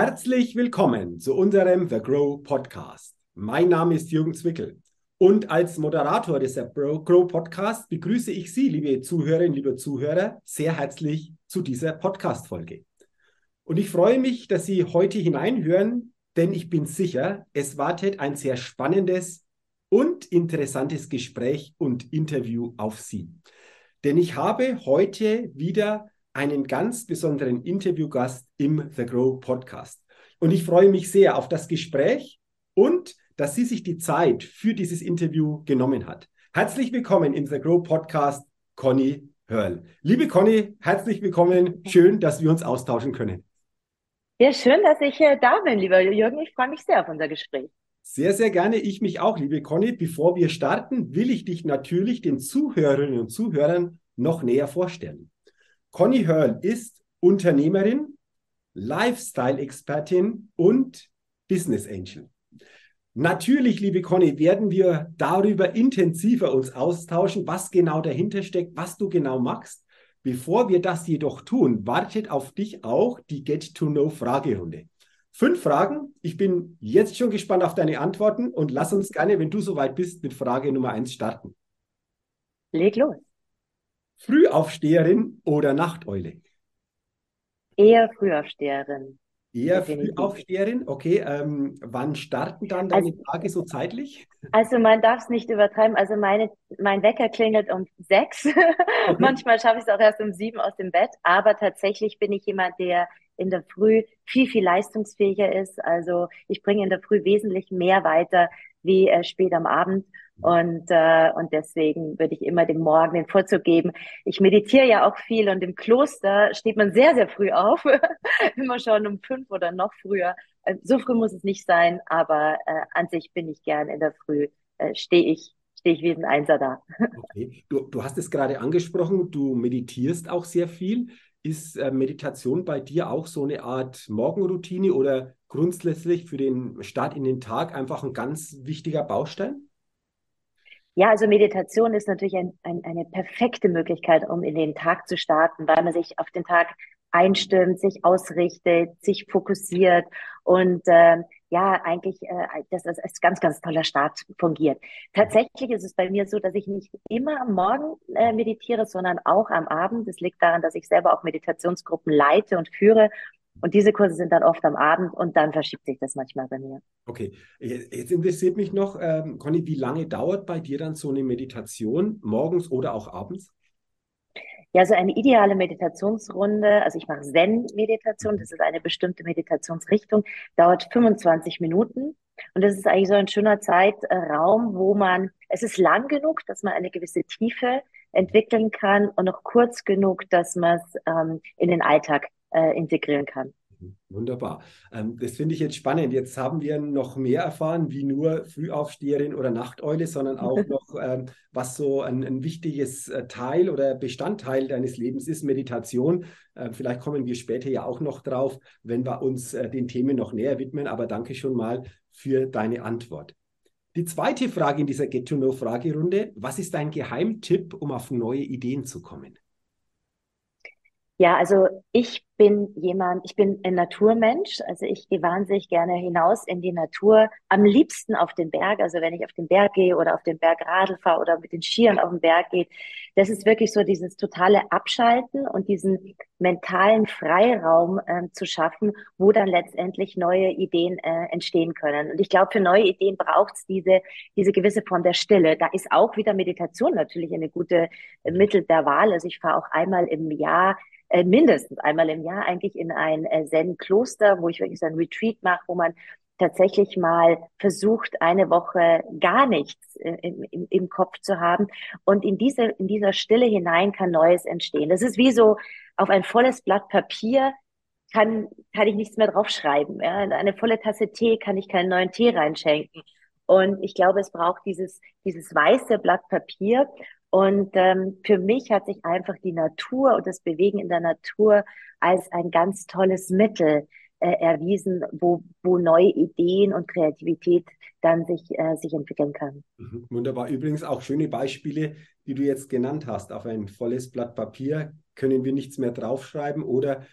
Herzlich willkommen zu unserem The Grow Podcast. Mein Name ist Jürgen Zwickel und als Moderator des The Grow Podcast begrüße ich Sie, liebe Zuhörerinnen, liebe Zuhörer, sehr herzlich zu dieser Podcast-Folge. Und ich freue mich, dass Sie heute hineinhören, denn ich bin sicher, es wartet ein sehr spannendes und interessantes Gespräch und Interview auf Sie. Denn ich habe heute wieder einen ganz besonderen Interviewgast im The Grow Podcast. Und ich freue mich sehr auf das Gespräch und dass sie sich die Zeit für dieses Interview genommen hat. Herzlich willkommen im The Grow Podcast, Conny Hörl. Liebe Conny, herzlich willkommen. Schön, dass wir uns austauschen können. Ja, schön, dass ich da bin, lieber Jürgen. Ich freue mich sehr auf unser Gespräch. Sehr, sehr gerne. Ich mich auch, liebe Conny. Bevor wir starten, will ich dich natürlich den Zuhörerinnen und Zuhörern noch näher vorstellen. Conny Hörl ist Unternehmerin, Lifestyle-Expertin und Business Angel. Natürlich, liebe Conny, werden wir darüber intensiver uns austauschen, was genau dahinter steckt, was du genau machst. Bevor wir das jedoch tun, wartet auf dich auch die Get-to-Know-Fragerunde. Fünf Fragen. Ich bin jetzt schon gespannt auf deine Antworten und lass uns gerne, wenn du soweit bist, mit Frage Nummer eins starten. Leg los. Frühaufsteherin oder Nachteule? Eher Frühaufsteherin. Eher Frühaufsteherin, okay. Ähm, wann starten dann deine also, Tage so zeitlich? Also man darf es nicht übertreiben. Also meine, mein Wecker klingelt um sechs. Okay. Manchmal schaffe ich es auch erst um sieben aus dem Bett. Aber tatsächlich bin ich jemand, der in der Früh viel, viel leistungsfähiger ist. Also ich bringe in der Früh wesentlich mehr weiter wie äh, spät am Abend. Und, äh, und deswegen würde ich immer dem Morgen den Vorzug geben. Ich meditiere ja auch viel und im Kloster steht man sehr, sehr früh auf. immer schon um fünf oder noch früher. Äh, so früh muss es nicht sein, aber äh, an sich bin ich gern in der Früh, äh, stehe ich stehe ich wie ein Einser da. okay. Du, du hast es gerade angesprochen, du meditierst auch sehr viel. Ist äh, Meditation bei dir auch so eine Art Morgenroutine oder grundsätzlich für den Start in den Tag einfach ein ganz wichtiger Baustein? Ja, also Meditation ist natürlich ein, ein, eine perfekte Möglichkeit, um in den Tag zu starten, weil man sich auf den Tag einstimmt, sich ausrichtet, sich fokussiert und äh, ja, eigentlich, äh, das ist als ganz, ganz toller Start fungiert. Tatsächlich ist es bei mir so, dass ich nicht immer am Morgen äh, meditiere, sondern auch am Abend. Das liegt daran, dass ich selber auch Meditationsgruppen leite und führe und diese Kurse sind dann oft am Abend und dann verschiebt sich das manchmal bei mir. Okay, jetzt interessiert mich noch, ähm, Conny, wie lange dauert bei dir dann so eine Meditation, morgens oder auch abends? Ja, so eine ideale Meditationsrunde, also ich mache Zen-Meditation, das ist eine bestimmte Meditationsrichtung, dauert 25 Minuten. Und das ist eigentlich so ein schöner Zeitraum, wo man, es ist lang genug, dass man eine gewisse Tiefe entwickeln kann und noch kurz genug, dass man es ähm, in den Alltag äh, integrieren kann. Mhm, wunderbar. Ähm, das finde ich jetzt spannend. Jetzt haben wir noch mehr erfahren, wie nur Frühaufsteherin oder Nachteule, sondern auch noch, ähm, was so ein, ein wichtiges äh, Teil oder Bestandteil deines Lebens ist, Meditation. Ähm, vielleicht kommen wir später ja auch noch drauf, wenn wir uns äh, den Themen noch näher widmen. Aber danke schon mal für deine Antwort. Die zweite Frage in dieser Get-to-Know-Fragerunde. Was ist dein Geheimtipp, um auf neue Ideen zu kommen? Ja, also ich bin jemand, ich bin ein Naturmensch, also ich gehe wahnsinnig gerne hinaus in die Natur, am liebsten auf den Berg, also wenn ich auf den Berg gehe oder auf den Berg Radl fahre oder mit den Skiern auf den Berg gehe, das ist wirklich so dieses totale Abschalten und diesen mentalen Freiraum äh, zu schaffen, wo dann letztendlich neue Ideen äh, entstehen können. Und ich glaube, für neue Ideen braucht es diese, diese gewisse Form der Stille. Da ist auch wieder Meditation natürlich eine gute äh, Mittel der Wahl. Also ich fahre auch einmal im Jahr äh, mindestens einmal im Jahr eigentlich in ein äh, Zen-Kloster, wo ich wirklich so ein Retreat mache, wo man tatsächlich mal versucht, eine Woche gar nichts äh, im, im, im Kopf zu haben. Und in diese, in dieser Stille hinein kann Neues entstehen. Das ist wie so auf ein volles Blatt Papier kann, kann ich nichts mehr draufschreiben. Ja? In eine volle Tasse Tee kann ich keinen neuen Tee reinschenken. Und ich glaube, es braucht dieses, dieses weiße Blatt Papier. Und ähm, für mich hat sich einfach die Natur und das Bewegen in der Natur als ein ganz tolles Mittel äh, erwiesen, wo, wo neue Ideen und Kreativität dann sich, äh, sich entwickeln kann. Mhm, wunderbar. Übrigens auch schöne Beispiele, die du jetzt genannt hast. Auf ein volles Blatt Papier können wir nichts mehr draufschreiben oder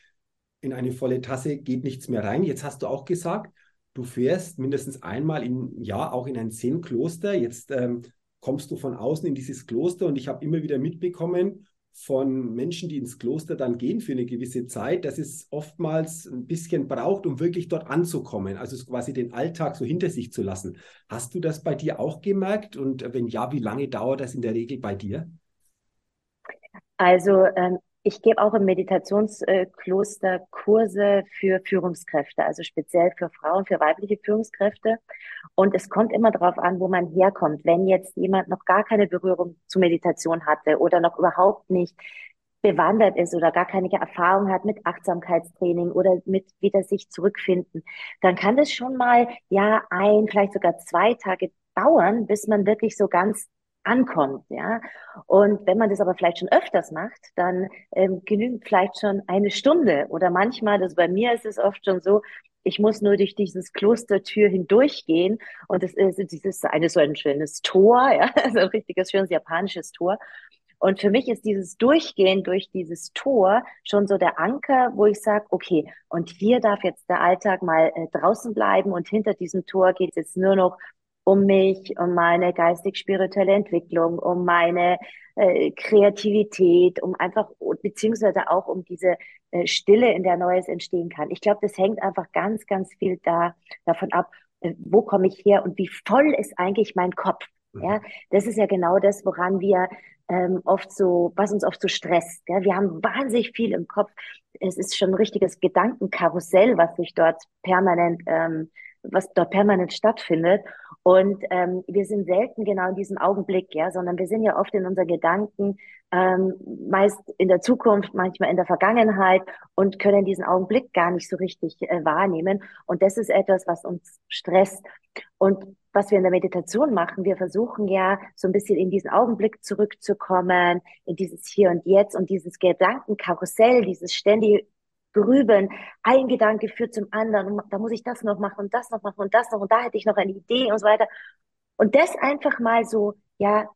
in eine volle Tasse geht nichts mehr rein. Jetzt hast du auch gesagt, du fährst mindestens einmal im Jahr auch in ein Zen-Kloster. Jetzt ähm, kommst du von außen in dieses Kloster und ich habe immer wieder mitbekommen von Menschen, die ins Kloster dann gehen für eine gewisse Zeit, dass es oftmals ein bisschen braucht, um wirklich dort anzukommen, also quasi den Alltag so hinter sich zu lassen. Hast du das bei dir auch gemerkt? Und wenn ja, wie lange dauert das in der Regel bei dir? Also ähm, ich gebe auch im Meditationskloster Kurse für Führungskräfte, also speziell für Frauen, für weibliche Führungskräfte. Und es kommt immer darauf an, wo man herkommt. Wenn jetzt jemand noch gar keine Berührung zu Meditation hatte oder noch überhaupt nicht bewandert ist oder gar keine Erfahrung hat mit Achtsamkeitstraining oder mit wieder sich zurückfinden, dann kann das schon mal ja ein, vielleicht sogar zwei Tage dauern, bis man wirklich so ganz ankommt, ja. Und wenn man das aber vielleicht schon öfters macht, dann ähm, genügt vielleicht schon eine Stunde oder manchmal, das bei mir ist es oft schon so, ich muss nur durch dieses Klostertür hindurchgehen und es ist dieses eine so ein schönes Tor, ja, so ein richtiges schönes japanisches Tor. Und für mich ist dieses Durchgehen durch dieses Tor schon so der Anker, wo ich sage, okay, und hier darf jetzt der Alltag mal äh, draußen bleiben und hinter diesem Tor geht es jetzt nur noch um mich, um meine geistig-spirituelle Entwicklung, um meine äh, Kreativität, um einfach, beziehungsweise auch um diese äh, Stille, in der Neues entstehen kann. Ich glaube, das hängt einfach ganz, ganz viel da, davon ab, äh, wo komme ich her und wie voll ist eigentlich mein Kopf. Mhm. Ja, das ist ja genau das, woran wir ähm, oft so, was uns oft so stresst. Ja? Wir haben wahnsinnig viel im Kopf. Es ist schon ein richtiges Gedankenkarussell, was sich dort permanent ähm, was dort permanent stattfindet. Und ähm, wir sind selten genau in diesem Augenblick, ja, sondern wir sind ja oft in unseren Gedanken, ähm, meist in der Zukunft, manchmal in der Vergangenheit und können diesen Augenblick gar nicht so richtig äh, wahrnehmen. Und das ist etwas, was uns stresst. Und was wir in der Meditation machen, wir versuchen ja so ein bisschen in diesen Augenblick zurückzukommen, in dieses Hier und Jetzt und dieses Gedankenkarussell, dieses ständige grübeln. Ein Gedanke führt zum anderen. Und da muss ich das noch machen und das noch machen und das noch und da hätte ich noch eine Idee und so weiter. Und das einfach mal so, ja,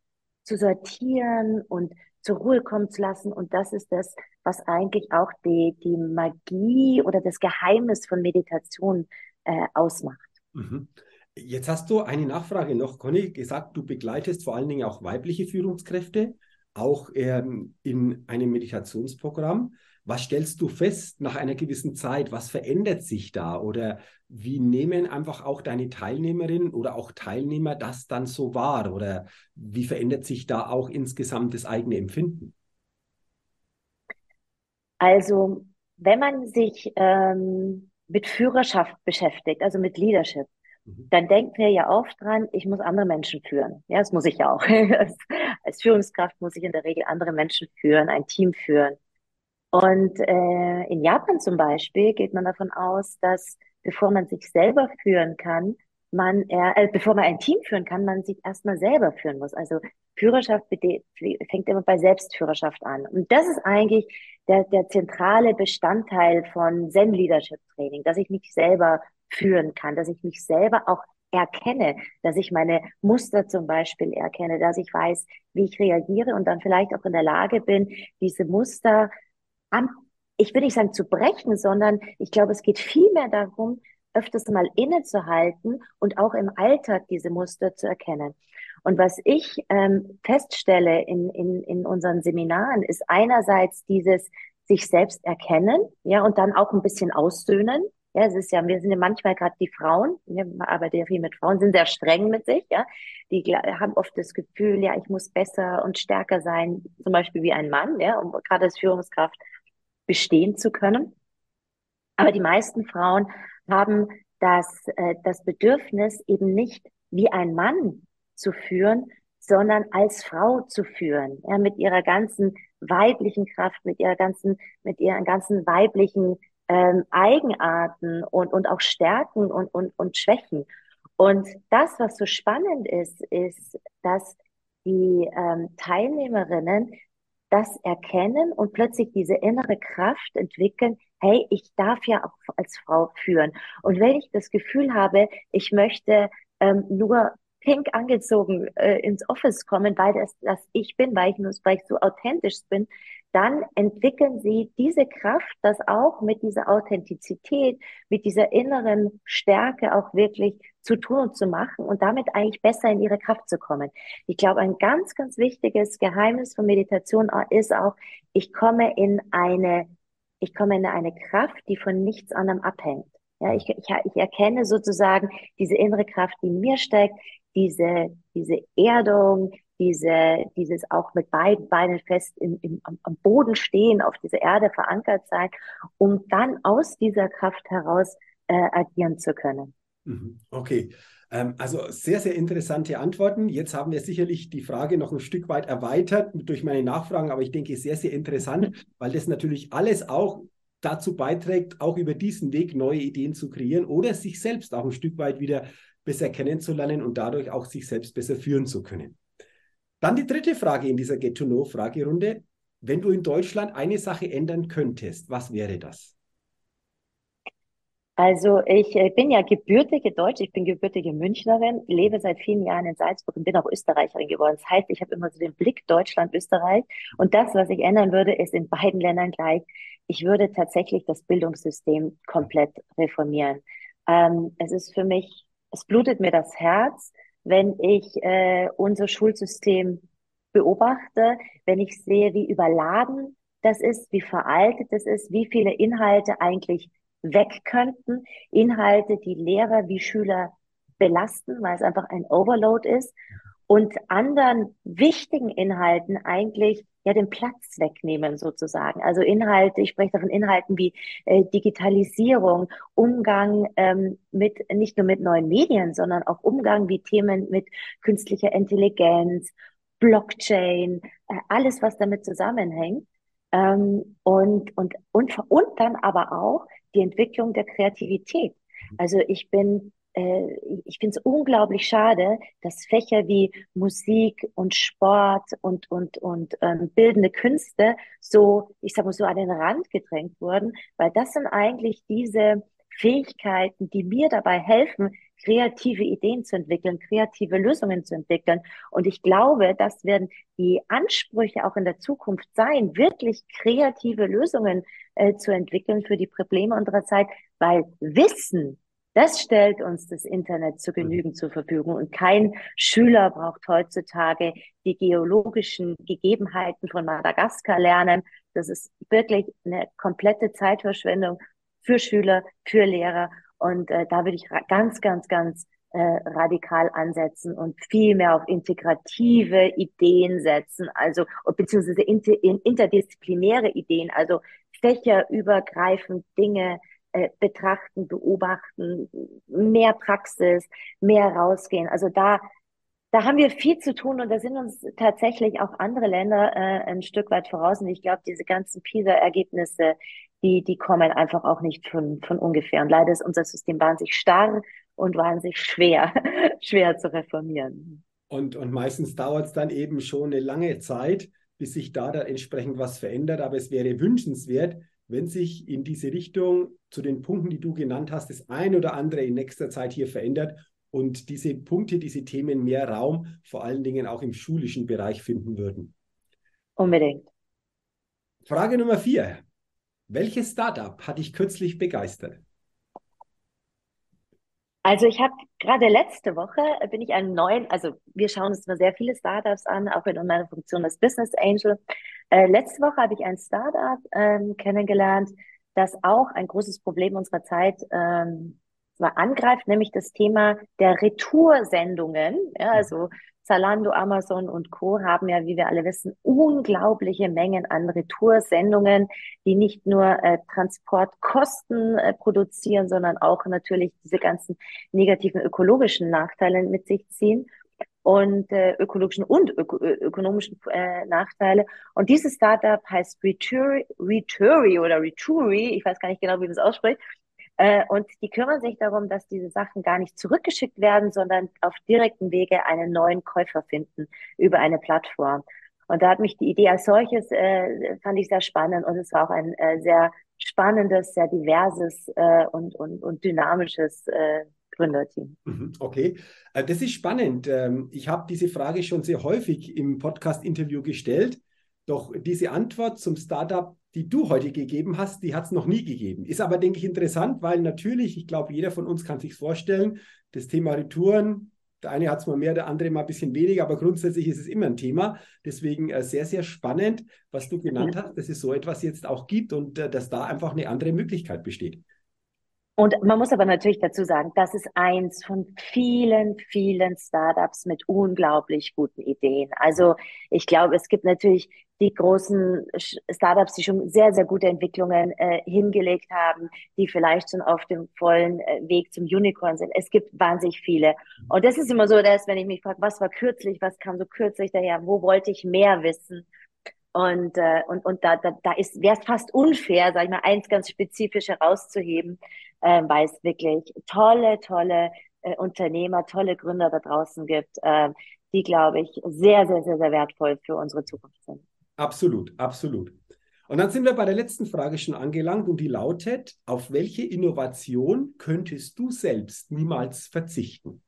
zu sortieren und zur Ruhe kommen zu lassen. Und das ist das, was eigentlich auch die, die Magie oder das Geheimnis von Meditation äh, ausmacht. Mhm. Jetzt hast du eine Nachfrage noch, Conny, gesagt, du begleitest vor allen Dingen auch weibliche Führungskräfte, auch ähm, in einem Meditationsprogramm. Was stellst du fest nach einer gewissen Zeit? Was verändert sich da? Oder wie nehmen einfach auch deine Teilnehmerinnen oder auch Teilnehmer das dann so wahr? Oder wie verändert sich da auch insgesamt das eigene Empfinden? Also, wenn man sich ähm, mit Führerschaft beschäftigt, also mit Leadership, mhm. dann denken wir ja oft dran, ich muss andere Menschen führen. Ja, das muss ich ja auch. als Führungskraft muss ich in der Regel andere Menschen führen, ein Team führen. Und äh, in Japan zum Beispiel geht man davon aus, dass bevor man sich selber führen kann, man äh, bevor man ein Team führen kann, man sich erstmal selber führen muss. Also Führerschaft fängt immer bei Selbstführerschaft an. Und das ist eigentlich der, der zentrale Bestandteil von Zen Leadership Training, dass ich mich selber führen kann, dass ich mich selber auch erkenne, dass ich meine Muster zum Beispiel erkenne, dass ich weiß, wie ich reagiere und dann vielleicht auch in der Lage bin, diese Muster an, ich will nicht sagen zu brechen, sondern ich glaube, es geht vielmehr darum, öfters mal innezuhalten und auch im Alltag diese Muster zu erkennen. Und was ich ähm, feststelle in, in, in unseren Seminaren, ist einerseits dieses sich selbst erkennen, ja, und dann auch ein bisschen aussöhnen. Ja, es ist ja, wir sind ja manchmal gerade die Frauen, wir arbeiten ja viel mit Frauen, sind sehr streng mit sich, ja. Die haben oft das Gefühl, ja, ich muss besser und stärker sein, zum Beispiel wie ein Mann, ja, um gerade als Führungskraft bestehen zu können. Aber die meisten Frauen haben das, äh, das Bedürfnis, eben nicht wie ein Mann zu führen, sondern als Frau zu führen, ja, mit ihrer ganzen weiblichen Kraft, mit ihrer ganzen, mit ihren ganzen weiblichen ähm, Eigenarten und, und auch Stärken und, und, und Schwächen. Und das, was so spannend ist, ist, dass die ähm, Teilnehmerinnen das erkennen und plötzlich diese innere Kraft entwickeln, hey, ich darf ja auch als Frau führen. Und wenn ich das Gefühl habe, ich möchte ähm, nur pink angezogen äh, ins Office kommen, weil das, das ich bin, weil ich, weil ich so authentisch bin, dann entwickeln sie diese Kraft, das auch mit dieser Authentizität, mit dieser inneren Stärke auch wirklich zu tun und zu machen und damit eigentlich besser in ihre Kraft zu kommen. Ich glaube, ein ganz, ganz wichtiges Geheimnis von Meditation ist auch, ich komme in eine, ich komme in eine Kraft, die von nichts anderem abhängt. Ja, ich, ich, ich erkenne sozusagen diese innere Kraft, die in mir steckt, diese, diese Erdung, diese, dieses auch mit beiden Beinen fest im, im, am Boden stehen, auf dieser Erde verankert sein, um dann aus dieser Kraft heraus äh, agieren zu können. Mhm. Okay. Ähm, also sehr, sehr interessante Antworten. Jetzt haben wir sicherlich die Frage noch ein Stück weit erweitert durch meine Nachfragen, aber ich denke sehr, sehr interessant, weil das natürlich alles auch dazu beiträgt, auch über diesen Weg neue Ideen zu kreieren oder sich selbst auch ein Stück weit wieder besser kennenzulernen und dadurch auch sich selbst besser führen zu können. Dann die dritte Frage in dieser Get-to-Know-Fragerunde. Wenn du in Deutschland eine Sache ändern könntest, was wäre das? Also ich bin ja gebürtige Deutsche, ich bin gebürtige Münchnerin, lebe seit vielen Jahren in Salzburg und bin auch Österreicherin geworden. Das heißt, ich habe immer so den Blick Deutschland, Österreich. Und das, was ich ändern würde, ist in beiden Ländern gleich. Ich würde tatsächlich das Bildungssystem komplett reformieren. Ähm, es ist für mich, es blutet mir das Herz, wenn ich äh, unser Schulsystem beobachte, wenn ich sehe, wie überladen das ist, wie veraltet das ist, wie viele Inhalte eigentlich weg könnten, Inhalte, die Lehrer wie Schüler belasten, weil es einfach ein Overload ist und anderen wichtigen Inhalten eigentlich ja den Platz wegnehmen sozusagen. Also Inhalte, ich spreche davon Inhalten wie äh, Digitalisierung, Umgang ähm, mit nicht nur mit neuen Medien, sondern auch Umgang wie Themen mit künstlicher Intelligenz, Blockchain, äh, alles was damit zusammenhängt. Ähm, und, und, und, und dann aber auch die Entwicklung der Kreativität. Also ich bin ich finde es unglaublich schade, dass Fächer wie Musik und Sport und, und, und ähm, bildende Künste so, ich sag mal so, an den Rand gedrängt wurden, weil das sind eigentlich diese Fähigkeiten, die mir dabei helfen, kreative Ideen zu entwickeln, kreative Lösungen zu entwickeln. Und ich glaube, das werden die Ansprüche auch in der Zukunft sein, wirklich kreative Lösungen äh, zu entwickeln für die Probleme unserer Zeit, weil Wissen das stellt uns das Internet zu mhm. Genügen zur Verfügung. Und kein Schüler braucht heutzutage die geologischen Gegebenheiten von Madagaskar lernen. Das ist wirklich eine komplette Zeitverschwendung für Schüler, für Lehrer. Und äh, da würde ich ganz, ganz, ganz äh, radikal ansetzen und viel mehr auf integrative Ideen setzen, also beziehungsweise inter, interdisziplinäre Ideen, also fächerübergreifend Dinge äh, betrachten, beobachten, mehr Praxis, mehr rausgehen. Also da, da haben wir viel zu tun und da sind uns tatsächlich auch andere Länder äh, ein Stück weit voraus. Und ich glaube, diese ganzen PISA-Ergebnisse, die, die kommen einfach auch nicht von, von ungefähr. Und leider ist unser System wahnsinnig starr und wahnsinnig schwer, schwer zu reformieren. Und, und meistens dauert es dann eben schon eine lange Zeit, bis sich da dann entsprechend was verändert. Aber es wäre wünschenswert, wenn sich in diese Richtung zu den Punkten, die du genannt hast, das ein oder andere in nächster Zeit hier verändert und diese Punkte, diese Themen mehr Raum, vor allen Dingen auch im schulischen Bereich finden würden. Unbedingt. Frage Nummer vier. Welches Startup hat dich kürzlich begeistert? Also ich habe gerade letzte Woche bin ich einen neuen, also wir schauen uns immer sehr viele Startups an, auch in meiner Funktion als Business Angel. Äh, letzte Woche habe ich ein Startup ähm, kennengelernt, das auch ein großes Problem unserer Zeit ähm, angreift, nämlich das Thema der Retoursendungen. Ja, also Zalando, Amazon und Co. haben ja, wie wir alle wissen, unglaubliche Mengen an Retoursendungen, die nicht nur äh, Transportkosten äh, produzieren, sondern auch natürlich diese ganzen negativen ökologischen Nachteile mit sich ziehen und äh, ökologischen und öko ökonomischen äh, Nachteile. Und dieses Startup heißt Returi, Returi oder Returi, ich weiß gar nicht genau, wie man das ausspricht, äh, und die kümmern sich darum, dass diese Sachen gar nicht zurückgeschickt werden, sondern auf direktem Wege einen neuen Käufer finden über eine Plattform. Und da hat mich die Idee als solches, äh, fand ich sehr spannend und es war auch ein äh, sehr spannendes, sehr diverses äh, und, und, und dynamisches äh, Gründerteam. Mhm, okay, äh, das ist spannend. Ähm, ich habe diese Frage schon sehr häufig im Podcast-Interview gestellt, doch diese Antwort zum Startup, die du heute gegeben hast, die hat es noch nie gegeben. Ist aber, denke ich, interessant, weil natürlich, ich glaube, jeder von uns kann sich vorstellen, das Thema Retouren, der eine hat es mal mehr, der andere mal ein bisschen weniger, aber grundsätzlich ist es immer ein Thema. Deswegen äh, sehr, sehr spannend, was du genannt hast, dass es so etwas jetzt auch gibt und äh, dass da einfach eine andere Möglichkeit besteht. Und man muss aber natürlich dazu sagen, das ist eins von vielen, vielen Startups mit unglaublich guten Ideen. Also ich glaube, es gibt natürlich die großen Startups, die schon sehr, sehr gute Entwicklungen äh, hingelegt haben, die vielleicht schon auf dem vollen äh, Weg zum Unicorn sind. Es gibt wahnsinnig viele. Und das ist immer so, dass wenn ich mich frage, was war kürzlich, was kam so kürzlich daher, wo wollte ich mehr wissen? Und, äh, und, und da, da, da ist, wäre es fast unfair, sag ich mal, eins ganz spezifisch herauszuheben, äh, weil es wirklich tolle, tolle äh, Unternehmer, tolle Gründer da draußen gibt, äh, die, glaube ich, sehr, sehr, sehr, sehr wertvoll für unsere Zukunft sind. Absolut, absolut. Und dann sind wir bei der letzten Frage schon angelangt und die lautet, auf welche Innovation könntest du selbst niemals verzichten?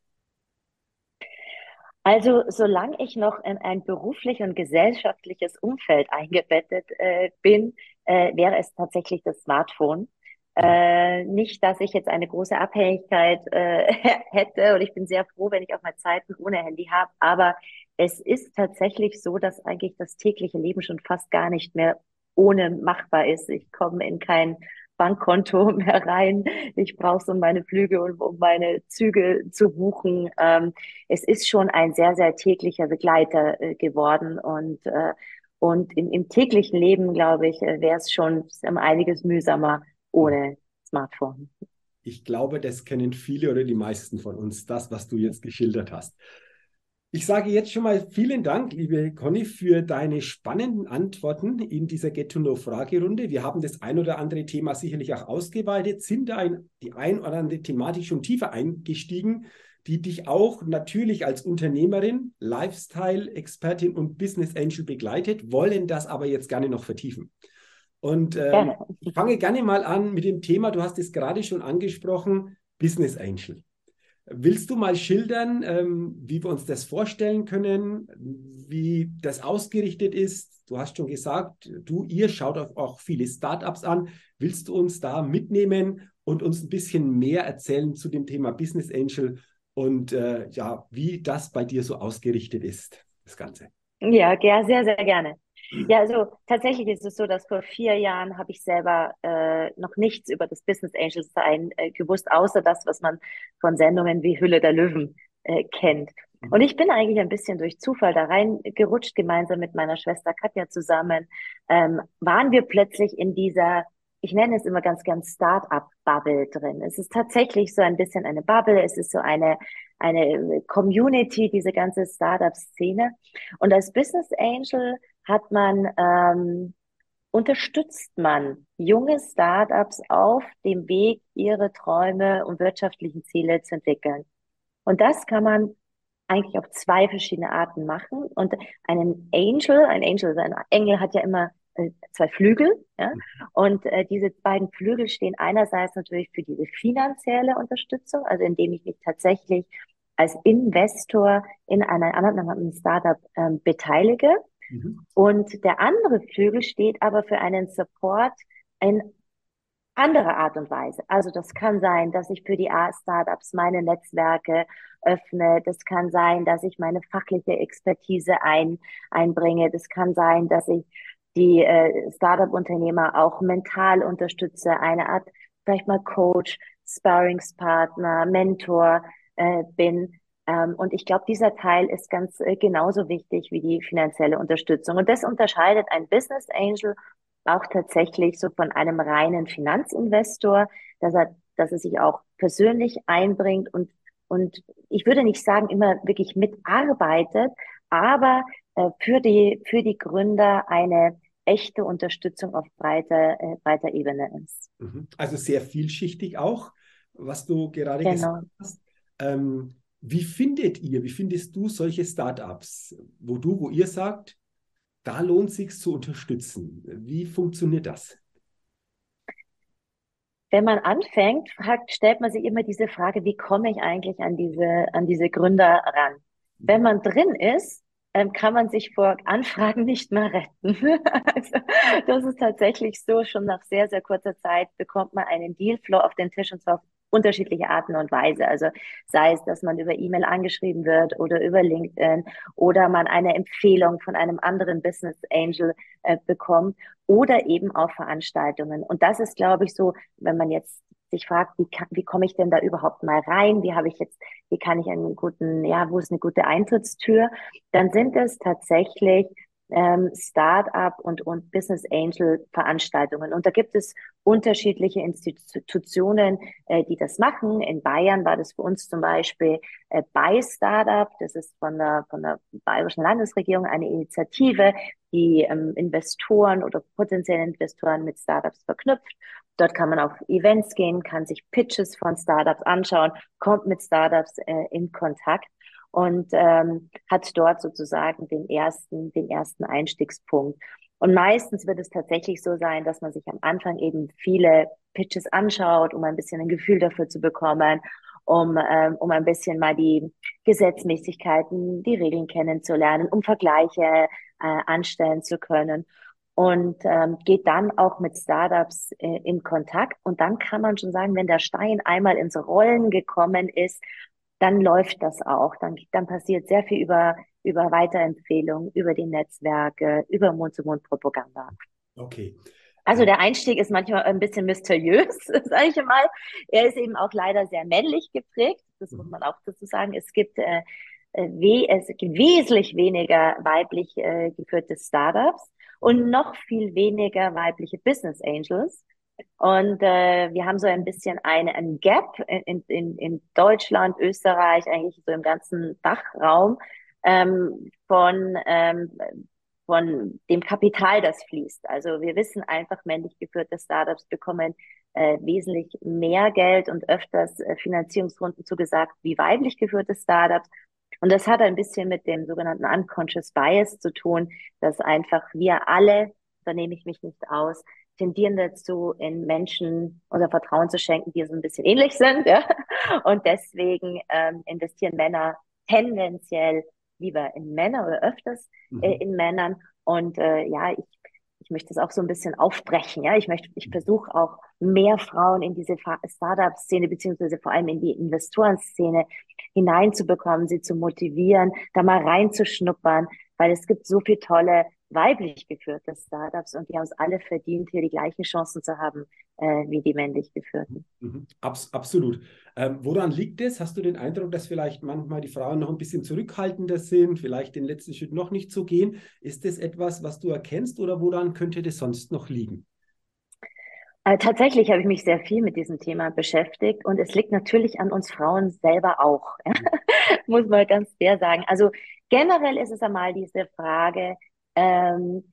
Also solange ich noch in ein beruflich und gesellschaftliches Umfeld eingebettet äh, bin, äh, wäre es tatsächlich das Smartphone. Äh, nicht, dass ich jetzt eine große Abhängigkeit äh, hätte und ich bin sehr froh, wenn ich auch mal Zeiten ohne Handy habe, aber es ist tatsächlich so, dass eigentlich das tägliche Leben schon fast gar nicht mehr ohne machbar ist. Ich komme in kein Bankkonto mehr rein. Ich brauche so meine Flüge, um, um meine Züge zu buchen. Ähm, es ist schon ein sehr, sehr täglicher Begleiter äh, geworden und äh, und im, im täglichen Leben, glaube ich, äh, wäre es schon einiges mühsamer ohne Smartphone. Ich glaube, das kennen viele oder die meisten von uns, das, was du jetzt geschildert hast. Ich sage jetzt schon mal vielen Dank, liebe Conny, für deine spannenden Antworten in dieser Get-to-Know-Fragerunde. Wir haben das ein oder andere Thema sicherlich auch ausgeweitet, sind da in die ein oder andere Thematik schon tiefer eingestiegen, die dich auch natürlich als Unternehmerin, Lifestyle-Expertin und Business Angel begleitet, wollen das aber jetzt gerne noch vertiefen. Und äh, ich fange gerne mal an mit dem Thema, du hast es gerade schon angesprochen, Business Angel. Willst du mal schildern, ähm, wie wir uns das vorstellen können, wie das ausgerichtet ist? Du hast schon gesagt, du, ihr schaut auch viele Startups an. Willst du uns da mitnehmen und uns ein bisschen mehr erzählen zu dem Thema Business Angel und äh, ja, wie das bei dir so ausgerichtet ist, das Ganze? Ja, sehr, sehr gerne. Ja, also tatsächlich ist es so, dass vor vier Jahren habe ich selber äh, noch nichts über das Business Angels Sein äh, gewusst, außer das, was man von Sendungen wie Hülle der Löwen äh, kennt. Mhm. Und ich bin eigentlich ein bisschen durch Zufall da reingerutscht, gemeinsam mit meiner Schwester Katja zusammen, ähm, waren wir plötzlich in dieser ich nenne es immer ganz gern Start-up-Bubble drin. Es ist tatsächlich so ein bisschen eine Bubble. Es ist so eine, eine Community, diese ganze Start-up-Szene. Und als Business Angel hat man, ähm, unterstützt man junge Startups auf dem Weg, ihre Träume und wirtschaftlichen Ziele zu entwickeln. Und das kann man eigentlich auf zwei verschiedene Arten machen. Und einen Angel, ein Angel, also ein Engel hat ja immer äh, zwei Flügel. Ja? Und äh, diese beiden Flügel stehen einerseits natürlich für diese finanzielle Unterstützung, also indem ich mich tatsächlich als Investor in einer anderen Startup ähm, beteilige Mhm. Und der andere Flügel steht aber für einen Support in anderer Art und Weise. Also das kann sein, dass ich für die Startups meine Netzwerke öffne. Das kann sein, dass ich meine fachliche Expertise ein, einbringe. Das kann sein, dass ich die äh, Startup-Unternehmer auch mental unterstütze. Eine Art, vielleicht mal Coach, Sparringspartner, Mentor äh, bin. Ähm, und ich glaube, dieser Teil ist ganz äh, genauso wichtig wie die finanzielle Unterstützung. Und das unterscheidet ein Business Angel auch tatsächlich so von einem reinen Finanzinvestor, dass er, dass er sich auch persönlich einbringt und, und ich würde nicht sagen, immer wirklich mitarbeitet, aber äh, für die, für die Gründer eine echte Unterstützung auf breiter, äh, breiter Ebene ist. Mhm. Also sehr vielschichtig auch, was du gerade genau. gesagt hast. Ähm, wie findet ihr, wie findest du solche Startups, wo du, wo ihr sagt, da lohnt sich zu unterstützen? Wie funktioniert das? wenn man anfängt, fragt, stellt man sich immer diese Frage, wie komme ich eigentlich an diese, an diese Gründer ran? Wenn man drin ist, ähm, kann man sich vor Anfragen nicht mehr retten. also, das ist tatsächlich so, schon nach sehr, sehr kurzer Zeit bekommt man einen Dealflow auf den Tisch und zwar unterschiedliche Arten und Weise. Also sei es, dass man über E-Mail angeschrieben wird oder über LinkedIn oder man eine Empfehlung von einem anderen Business Angel äh, bekommt oder eben auf Veranstaltungen. Und das ist, glaube ich, so, wenn man jetzt sich fragt, wie, wie komme ich denn da überhaupt mal rein? Wie habe ich jetzt, wie kann ich einen guten, ja, wo ist eine gute Eintrittstür? Dann sind es tatsächlich ähm, Start-up und, und Business Angel Veranstaltungen. Und da gibt es unterschiedliche Institutionen, äh, die das machen. In Bayern war das für uns zum Beispiel äh, bei Startup. Das ist von der, von der bayerischen Landesregierung eine Initiative, die ähm, Investoren oder potenzielle Investoren mit Startups verknüpft. Dort kann man auf Events gehen, kann sich Pitches von Startups anschauen, kommt mit Startups äh, in Kontakt und ähm, hat dort sozusagen den ersten, den ersten Einstiegspunkt. Und meistens wird es tatsächlich so sein, dass man sich am Anfang eben viele Pitches anschaut, um ein bisschen ein Gefühl dafür zu bekommen, um, ähm, um ein bisschen mal die Gesetzmäßigkeiten, die Regeln kennenzulernen, um Vergleiche äh, anstellen zu können und ähm, geht dann auch mit Startups äh, in Kontakt. Und dann kann man schon sagen, wenn der Stein einmal ins Rollen gekommen ist, dann läuft das auch. Dann, dann passiert sehr viel über, über Weiterempfehlungen, über die Netzwerke, über Mund-zu-Mund-Propaganda. Okay. Also der Einstieg ist manchmal ein bisschen mysteriös, sage ich mal. Er ist eben auch leider sehr männlich geprägt. Das muss mhm. man auch dazu sagen. Es gibt, äh, äh, we es gibt wesentlich weniger weiblich äh, geführte Startups und noch viel weniger weibliche Business Angels. Und äh, wir haben so ein bisschen eine, ein Gap in, in, in Deutschland, Österreich, eigentlich so im ganzen Dachraum ähm, von, ähm, von dem Kapital, das fließt. Also wir wissen einfach, männlich geführte Startups bekommen äh, wesentlich mehr Geld und öfters äh, Finanzierungsrunden zugesagt wie weiblich geführte Startups. Und das hat ein bisschen mit dem sogenannten Unconscious Bias zu tun, dass einfach wir alle, da nehme ich mich nicht aus, tendieren dazu, in Menschen unser Vertrauen zu schenken, die so ein bisschen ähnlich sind. Ja? Und deswegen ähm, investieren Männer tendenziell lieber in Männer oder öfters mhm. äh, in Männern. Und äh, ja, ich, ich möchte das auch so ein bisschen aufbrechen. Ja, ich möchte, ich versuche auch mehr Frauen in diese Startup-Szene beziehungsweise vor allem in die Investorenszene hineinzubekommen, sie zu motivieren, da mal reinzuschnuppern, weil es gibt so viele tolle weiblich geführte Startups und die haben es alle verdient, hier die gleichen Chancen zu haben äh, wie die männlich geführten. Mhm. Abs absolut. Ähm, woran liegt es? Hast du den Eindruck, dass vielleicht manchmal die Frauen noch ein bisschen zurückhaltender sind, vielleicht den letzten Schritt noch nicht zu gehen? Ist das etwas, was du erkennst oder woran könnte das sonst noch liegen? Äh, tatsächlich habe ich mich sehr viel mit diesem Thema beschäftigt und es liegt natürlich an uns Frauen selber auch, muss man ganz fair sagen. Also generell ist es einmal diese Frage, ähm,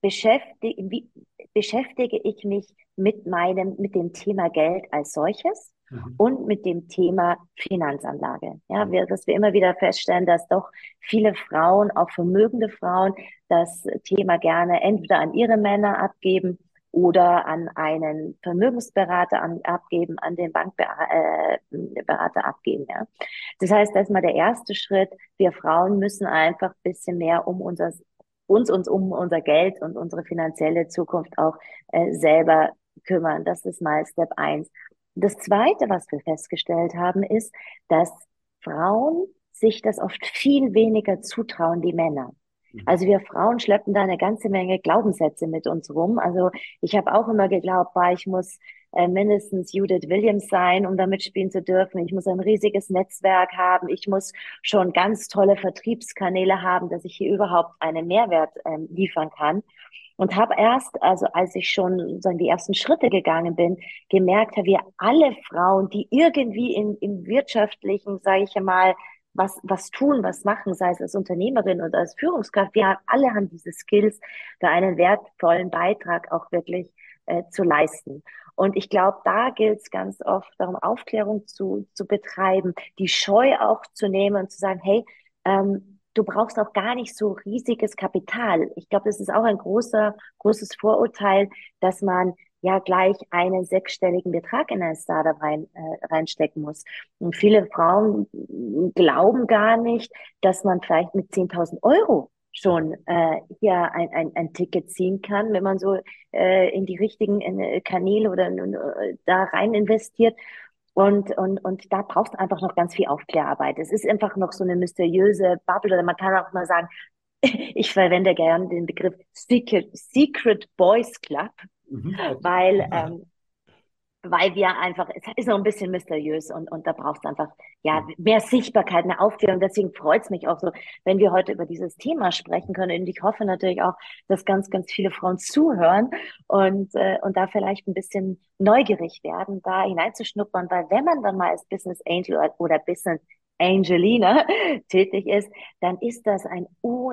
beschäftige, wie, beschäftige ich mich mit meinem, mit dem Thema Geld als solches mhm. und mit dem Thema Finanzanlage. Ja, mhm. wir, dass wir immer wieder feststellen, dass doch viele Frauen, auch vermögende Frauen, das Thema gerne entweder an ihre Männer abgeben oder an einen Vermögensberater an, abgeben, an den Bankberater äh, abgeben. Ja. Das heißt, das ist mal der erste Schritt. Wir Frauen müssen einfach bisschen mehr um unser uns, uns um unser Geld und unsere finanzielle Zukunft auch äh, selber kümmern. Das ist mal Step eins. Das zweite, was wir festgestellt haben, ist, dass Frauen sich das oft viel weniger zutrauen wie Männer. Mhm. Also wir Frauen schleppen da eine ganze Menge Glaubenssätze mit uns rum. Also ich habe auch immer geglaubt, boah, ich muss äh, mindestens Judith Williams sein, um da mitspielen zu dürfen. Ich muss ein riesiges Netzwerk haben. Ich muss schon ganz tolle Vertriebskanäle haben, dass ich hier überhaupt einen Mehrwert ähm, liefern kann. Und habe erst, also als ich schon so in die ersten Schritte gegangen bin, gemerkt, wir alle Frauen, die irgendwie in, im wirtschaftlichen, sage ich mal, was, was tun, was machen, sei es als Unternehmerin oder als Führungskraft. Wir alle haben diese Skills, da einen wertvollen Beitrag auch wirklich äh, zu leisten. Und ich glaube, da gilt es ganz oft darum, Aufklärung zu, zu betreiben, die Scheu auch zu nehmen und zu sagen, hey, ähm, du brauchst auch gar nicht so riesiges Kapital. Ich glaube, das ist auch ein großer, großes Vorurteil, dass man ja gleich einen sechsstelligen Betrag in ein Startup rein, äh, reinstecken muss. Und viele Frauen glauben gar nicht, dass man vielleicht mit 10.000 Euro schon äh, hier ein, ein, ein Ticket ziehen kann, wenn man so äh, in die richtigen in, äh, Kanäle oder äh, da rein investiert. Und, und, und da brauchst du einfach noch ganz viel Aufklärarbeit. Es ist einfach noch so eine mysteriöse Bubble, oder man kann auch mal sagen, ich verwende gerne den Begriff Secret, Secret Boys Club, mhm, weil ähm, weil wir einfach, es ist noch ein bisschen mysteriös und, und da brauchst du einfach ja mehr Sichtbarkeit, mehr Aufklärung. Deswegen freut es mich auch so, wenn wir heute über dieses Thema sprechen können. Und ich hoffe natürlich auch, dass ganz, ganz viele Frauen zuhören und, äh, und da vielleicht ein bisschen neugierig werden, da hineinzuschnuppern, weil wenn man dann mal als Business Angel oder, oder Business Angelina tätig ist, dann ist das ein,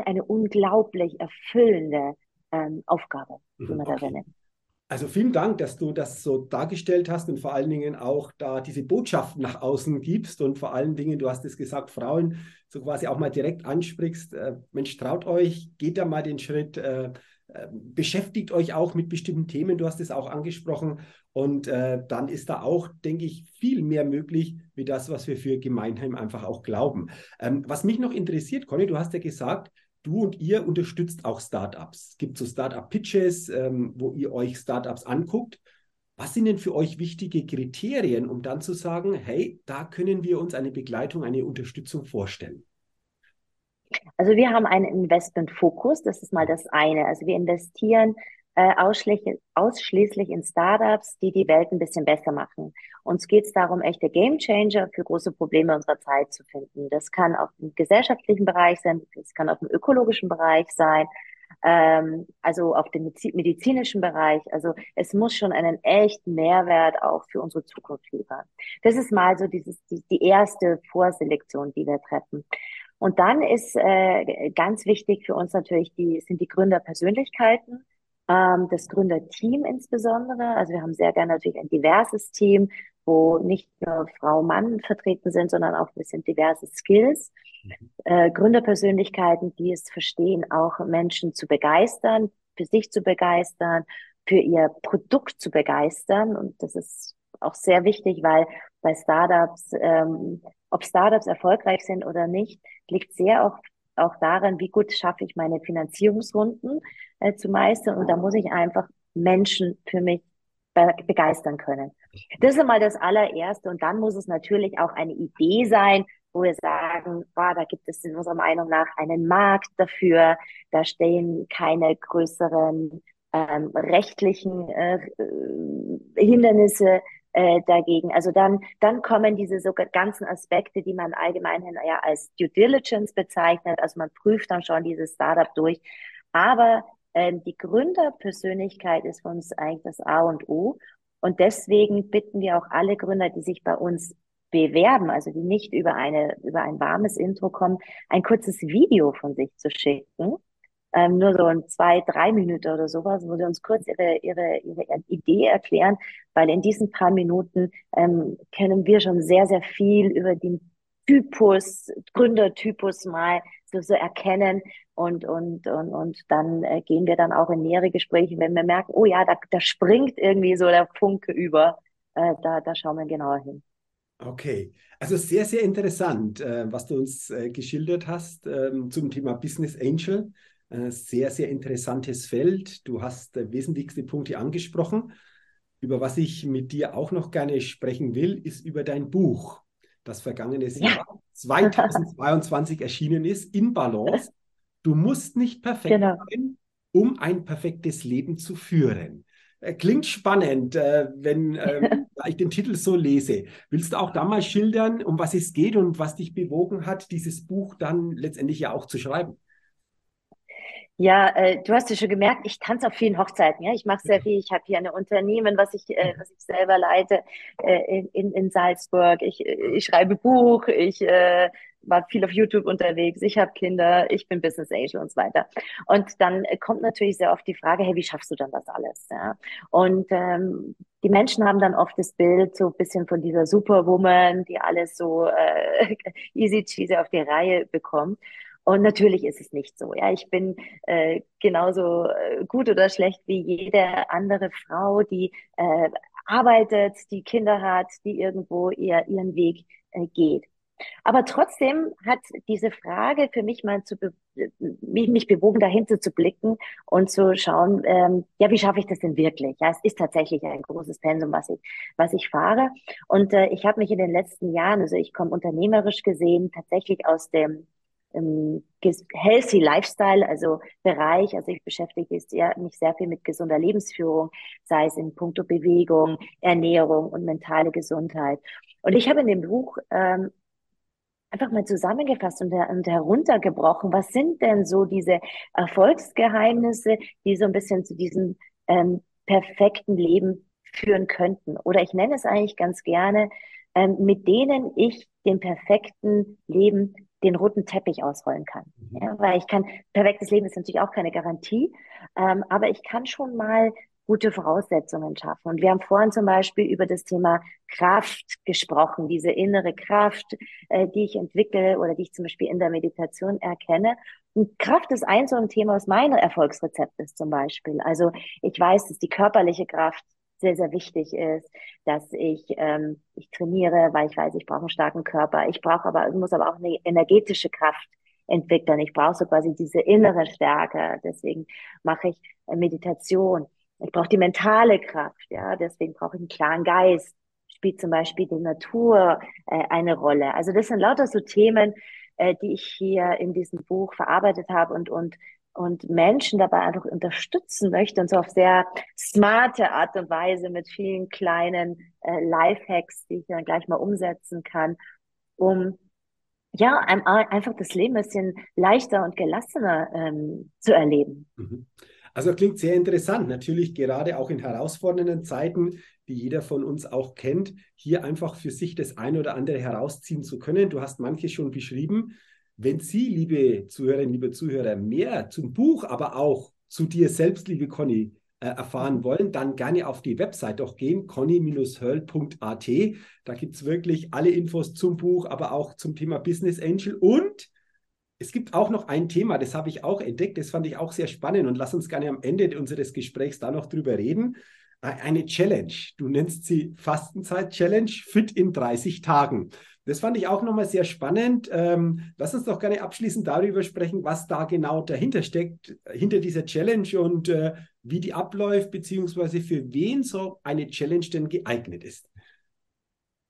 eine unglaublich erfüllende ähm, Aufgabe, die man okay. da nimmt. Also vielen Dank, dass du das so dargestellt hast und vor allen Dingen auch da diese Botschaften nach außen gibst und vor allen Dingen, du hast es gesagt, Frauen so quasi auch mal direkt ansprichst. Äh, Mensch, traut euch, geht da mal den Schritt, äh, äh, beschäftigt euch auch mit bestimmten Themen, du hast es auch angesprochen und äh, dann ist da auch, denke ich, viel mehr möglich, wie das, was wir für Gemeinheim einfach auch glauben. Ähm, was mich noch interessiert, Conny, du hast ja gesagt, du und ihr unterstützt auch Startups. Es gibt so Startup-Pitches, ähm, wo ihr euch Startups anguckt. Was sind denn für euch wichtige Kriterien, um dann zu sagen, hey, da können wir uns eine Begleitung, eine Unterstützung vorstellen? Also wir haben einen Investmentfokus, das ist mal das eine. Also wir investieren äh, ausschließlich, ausschließlich in Startups, die die Welt ein bisschen besser machen. Uns geht es darum, echte Gamechanger für große Probleme unserer Zeit zu finden. Das kann auf dem gesellschaftlichen Bereich sein, das kann auf dem ökologischen Bereich sein, ähm, also auf dem medizinischen Bereich. Also es muss schon einen echten Mehrwert auch für unsere Zukunft liefern. Das ist mal so dieses, die, die erste Vorselektion, die wir treffen. Und dann ist äh, ganz wichtig für uns natürlich die, sind die Gründerpersönlichkeiten ähm, das Gründerteam insbesondere. Also wir haben sehr gerne natürlich ein diverses Team, wo nicht nur Frau, Mann vertreten sind, sondern auch ein bisschen diverse Skills. Mhm. Äh, Gründerpersönlichkeiten, die es verstehen, auch Menschen zu begeistern, für sich zu begeistern, für ihr Produkt zu begeistern. Und das ist auch sehr wichtig, weil bei Startups, ähm, ob Startups erfolgreich sind oder nicht, liegt sehr auch auch daran, wie gut schaffe ich meine Finanzierungsrunden äh, zu meistern. Und da muss ich einfach Menschen für mich be begeistern können. Das ist einmal das allererste. Und dann muss es natürlich auch eine Idee sein, wo wir sagen, boah, da gibt es in unserer Meinung nach einen Markt dafür. Da stehen keine größeren ähm, rechtlichen äh, Hindernisse äh, dagegen. Also dann, dann kommen diese so ganzen Aspekte, die man allgemein ja als Due Diligence bezeichnet. Also man prüft dann schon dieses Startup durch. Aber ähm, die Gründerpersönlichkeit ist für uns eigentlich das A und O. Und deswegen bitten wir auch alle Gründer, die sich bei uns bewerben, also die nicht über eine, über ein warmes Intro kommen, ein kurzes Video von sich zu schicken ähm, nur so ein zwei, drei Minuten oder sowas, wo sie uns kurz ihre, ihre, ihre Idee erklären, weil in diesen paar Minuten ähm, können wir schon sehr, sehr viel über den Typus, Gründertypus mal so, erkennen und, und, und, und dann äh, gehen wir dann auch in nähere Gespräche, wenn wir merken, oh ja, da, da springt irgendwie so der Funke über, äh, da, da schauen wir genauer hin. Okay, also sehr, sehr interessant, äh, was du uns äh, geschildert hast ähm, zum Thema Business Angel. Äh, sehr, sehr interessantes Feld. Du hast äh, wesentlichste Punkte angesprochen. Über was ich mit dir auch noch gerne sprechen will, ist über dein Buch, das vergangenes ja. Jahr 2022 erschienen ist, in Balance. Du musst nicht perfekt genau. sein, um ein perfektes Leben zu führen. Äh, klingt spannend, wenn ähm, ich den Titel so lese. Willst du auch da mal schildern, um was es geht und was dich bewogen hat, dieses Buch dann letztendlich ja auch zu schreiben? Ja, äh, du hast ja schon gemerkt, ich tanze auf vielen Hochzeiten. Ja, ich mache sehr viel. Ich habe hier ein Unternehmen, was ich, äh, was ich selber leite äh, in, in Salzburg. Ich, äh, ich schreibe Buch. Ich äh, war viel auf YouTube unterwegs. Ich habe Kinder. Ich bin Business Angel und so weiter. Und dann äh, kommt natürlich sehr oft die Frage: Hey, wie schaffst du dann das alles? Ja? Und ähm, die Menschen haben dann oft das Bild so ein bisschen von dieser Superwoman, die alles so äh, easy cheesy auf die Reihe bekommt. Und natürlich ist es nicht so. Ja, ich bin äh, genauso äh, gut oder schlecht wie jede andere Frau, die äh, arbeitet, die Kinder hat, die irgendwo ihr, ihren Weg äh, geht. Aber trotzdem hat diese Frage für mich mal zu mich, mich bewogen, dahinter zu blicken und zu schauen, ähm, ja, wie schaffe ich das denn wirklich? Ja, es ist tatsächlich ein großes Pensum, was ich, was ich fahre. Und äh, ich habe mich in den letzten Jahren, also ich komme unternehmerisch gesehen tatsächlich aus dem ähm, Healthy Lifestyle, also Bereich. Also ich beschäftige mich sehr viel mit gesunder Lebensführung, sei es in puncto Bewegung, Ernährung und mentale Gesundheit. Und ich habe in dem Buch ähm, einfach mal zusammengefasst und, und heruntergebrochen, was sind denn so diese Erfolgsgeheimnisse, die so ein bisschen zu diesem ähm, perfekten Leben führen könnten? Oder ich nenne es eigentlich ganz gerne, ähm, mit denen ich dem perfekten Leben den roten Teppich ausrollen kann. Mhm. Ja, weil ich kann, perfektes Leben ist natürlich auch keine Garantie, ähm, aber ich kann schon mal gute Voraussetzungen schaffen. Und wir haben vorhin zum Beispiel über das Thema Kraft gesprochen, diese innere Kraft, äh, die ich entwickle oder die ich zum Beispiel in der Meditation erkenne. Und Kraft ist ein so ein Thema aus meiner Rezept ist zum Beispiel. Also ich weiß, dass die körperliche Kraft sehr, sehr wichtig ist, dass ich, ähm, ich trainiere, weil ich weiß, ich brauche einen starken Körper. Ich brauche aber, muss aber auch eine energetische Kraft entwickeln. Ich brauche so quasi diese innere Stärke. Deswegen mache ich äh, Meditation. Ich brauche die mentale Kraft, ja, deswegen brauche ich einen klaren Geist. Spielt zum Beispiel die Natur äh, eine Rolle. Also das sind lauter so Themen, äh, die ich hier in diesem Buch verarbeitet habe und und und Menschen dabei einfach unterstützen möchte und so auf sehr smarte Art und Weise mit vielen kleinen äh, Lifehacks, die ich dann gleich mal umsetzen kann, um ja einfach das Leben ein bisschen leichter und gelassener ähm, zu erleben. Mhm. Also klingt sehr interessant. Natürlich gerade auch in herausfordernden Zeiten, die jeder von uns auch kennt, hier einfach für sich das eine oder andere herausziehen zu können. Du hast manches schon beschrieben. Wenn Sie, liebe Zuhörerinnen, liebe Zuhörer, mehr zum Buch, aber auch zu dir selbst, liebe Conny, äh, erfahren wollen, dann gerne auf die Website doch gehen, conny-hörl.at. Da gibt es wirklich alle Infos zum Buch, aber auch zum Thema Business Angel und es gibt auch noch ein Thema, das habe ich auch entdeckt, das fand ich auch sehr spannend und lass uns gerne am Ende unseres Gesprächs da noch drüber reden. Eine Challenge. Du nennst sie Fastenzeit-Challenge, fit in 30 Tagen. Das fand ich auch nochmal sehr spannend. Ähm, lass uns doch gerne abschließend darüber sprechen, was da genau dahinter steckt, hinter dieser Challenge und äh, wie die abläuft, beziehungsweise für wen so eine Challenge denn geeignet ist.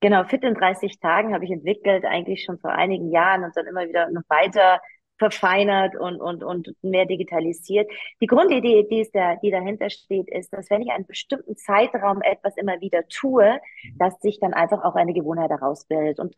Genau, Fit in 30 Tagen habe ich entwickelt, eigentlich schon vor einigen Jahren und dann immer wieder noch weiter verfeinert und, und, und mehr digitalisiert. Die Grundidee, die, ist der, die dahinter steht, ist, dass wenn ich einen bestimmten Zeitraum etwas immer wieder tue, dass sich dann einfach auch eine Gewohnheit herausbildet. Und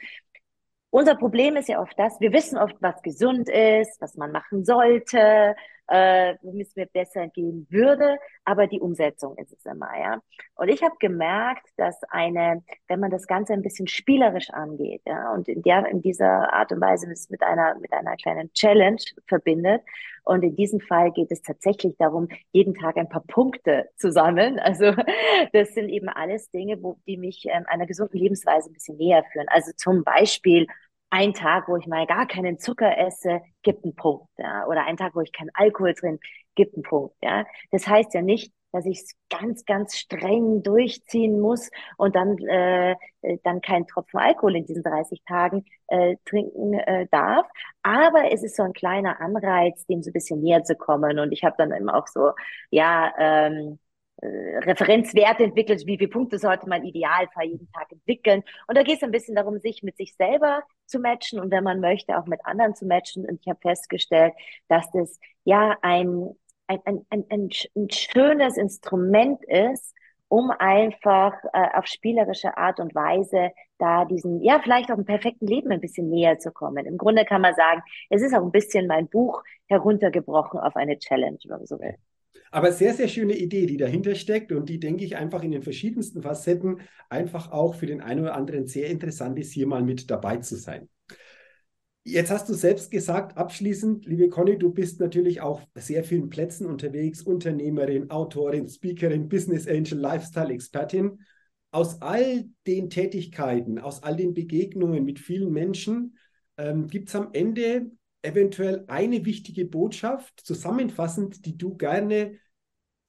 unser Problem ist ja oft das, wir wissen oft, was gesund ist, was man machen sollte, äh, womit es mir besser gehen würde, aber die Umsetzung ist es immer, ja. Und ich habe gemerkt, dass eine, wenn man das Ganze ein bisschen spielerisch angeht, ja, und in der, in dieser Art und Weise es mit einer, mit einer kleinen Challenge verbindet, und in diesem Fall geht es tatsächlich darum, jeden Tag ein paar Punkte zu sammeln. Also das sind eben alles Dinge, wo, die mich ähm, einer gesunden Lebensweise ein bisschen näher führen. Also zum Beispiel ein Tag, wo ich mal gar keinen Zucker esse, gibt einen Punkt. Ja? Oder ein Tag, wo ich keinen Alkohol drin, gibt einen Punkt. Ja? Das heißt ja nicht, dass ich es ganz, ganz streng durchziehen muss und dann, äh, dann keinen Tropfen Alkohol in diesen 30 Tagen äh, trinken äh, darf. Aber es ist so ein kleiner Anreiz, dem so ein bisschen näher zu kommen. Und ich habe dann eben auch so, ja, ähm, äh, Referenzwerte entwickelt, wie viele Punkte sollte man idealfall jeden Tag entwickeln. Und da geht es ein bisschen darum, sich mit sich selber zu matchen und wenn man möchte, auch mit anderen zu matchen. Und ich habe festgestellt, dass das ja ein, ein, ein, ein, ein, schönes Instrument ist, um einfach äh, auf spielerische Art und Weise da diesen, ja, vielleicht auch einem perfekten Leben ein bisschen näher zu kommen. Im Grunde kann man sagen, es ist auch ein bisschen mein Buch heruntergebrochen auf eine Challenge, wenn man so will. Aber sehr, sehr schöne Idee, die dahinter steckt und die, denke ich, einfach in den verschiedensten Facetten einfach auch für den einen oder anderen sehr interessant ist, hier mal mit dabei zu sein. Jetzt hast du selbst gesagt, abschließend, liebe Conny, du bist natürlich auch sehr vielen Plätzen unterwegs, Unternehmerin, Autorin, Speakerin, Business Angel, Lifestyle-Expertin. Aus all den Tätigkeiten, aus all den Begegnungen mit vielen Menschen, ähm, gibt es am Ende eventuell eine wichtige Botschaft zusammenfassend, die du gerne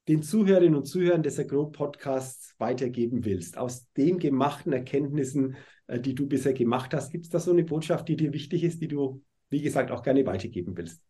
den Zuhörerinnen und Zuhörern des Agro Podcasts weitergeben willst? Aus den gemachten Erkenntnissen, äh, die du bisher gemacht hast, gibt es da so eine Botschaft, die dir wichtig ist, die du, wie gesagt, auch gerne weitergeben willst?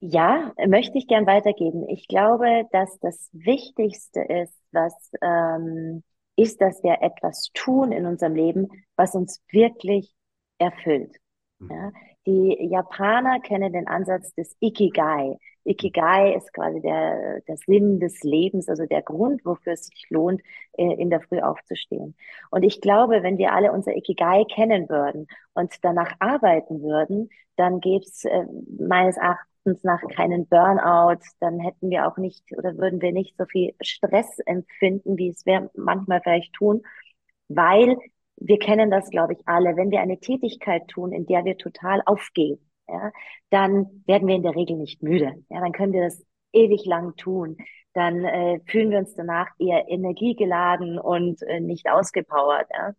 Ja, möchte ich gern weitergeben. Ich glaube, dass das Wichtigste ist, was ähm, ist, dass wir etwas tun in unserem Leben, was uns wirklich erfüllt. Ja? Die Japaner kennen den Ansatz des Ikigai. Ikigai ist quasi der, der Sinn des Lebens, also der Grund, wofür es sich lohnt, äh, in der Früh aufzustehen. Und ich glaube, wenn wir alle unser Ikigai kennen würden und danach arbeiten würden, dann gäbe es äh, meines Erachtens nach keinen Burnout, dann hätten wir auch nicht oder würden wir nicht so viel Stress empfinden, wie es wir manchmal vielleicht tun, weil wir kennen das, glaube ich, alle. Wenn wir eine Tätigkeit tun, in der wir total aufgehen, ja, dann werden wir in der Regel nicht müde. Ja, dann können wir das ewig lang tun. Dann äh, fühlen wir uns danach eher energiegeladen und äh, nicht ausgepowert. Ja.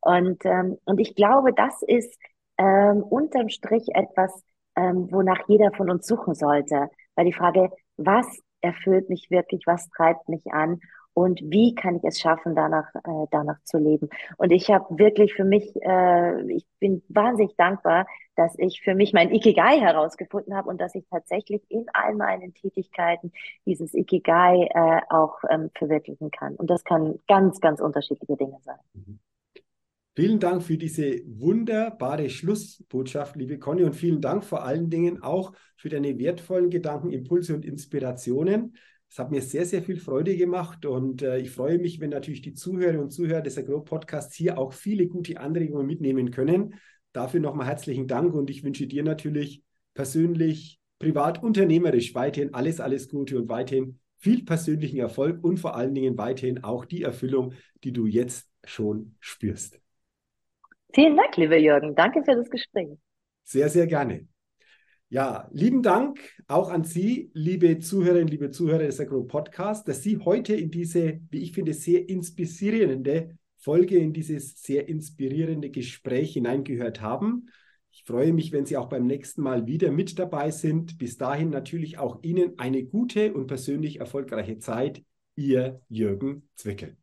Und, ähm, und ich glaube, das ist ähm, unterm Strich etwas, ähm, wonach jeder von uns suchen sollte. Weil die Frage, was erfüllt mich wirklich, was treibt mich an und wie kann ich es schaffen, danach, äh, danach zu leben. Und ich habe wirklich für mich, äh, ich bin wahnsinnig dankbar, dass ich für mich mein Ikigai herausgefunden habe und dass ich tatsächlich in all meinen Tätigkeiten dieses Ikigai äh, auch ähm, verwirklichen kann. Und das kann ganz, ganz unterschiedliche Dinge sein. Mhm. Vielen Dank für diese wunderbare Schlussbotschaft, liebe Conny, und vielen Dank vor allen Dingen auch für deine wertvollen Gedanken, Impulse und Inspirationen. Es hat mir sehr, sehr viel Freude gemacht und äh, ich freue mich, wenn natürlich die Zuhörerinnen und Zuhörer des Agro-Podcasts hier auch viele gute Anregungen mitnehmen können. Dafür nochmal herzlichen Dank und ich wünsche dir natürlich persönlich, privat, unternehmerisch weiterhin alles, alles Gute und weiterhin viel persönlichen Erfolg und vor allen Dingen weiterhin auch die Erfüllung, die du jetzt schon spürst. Vielen Dank, lieber Jürgen. Danke für das Gespräch. Sehr, sehr gerne. Ja, lieben Dank auch an Sie, liebe Zuhörerinnen, liebe Zuhörer des Agro Podcasts, dass Sie heute in diese, wie ich finde, sehr inspirierende Folge, in dieses sehr inspirierende Gespräch hineingehört haben. Ich freue mich, wenn Sie auch beim nächsten Mal wieder mit dabei sind. Bis dahin natürlich auch Ihnen eine gute und persönlich erfolgreiche Zeit. Ihr Jürgen Zwickel.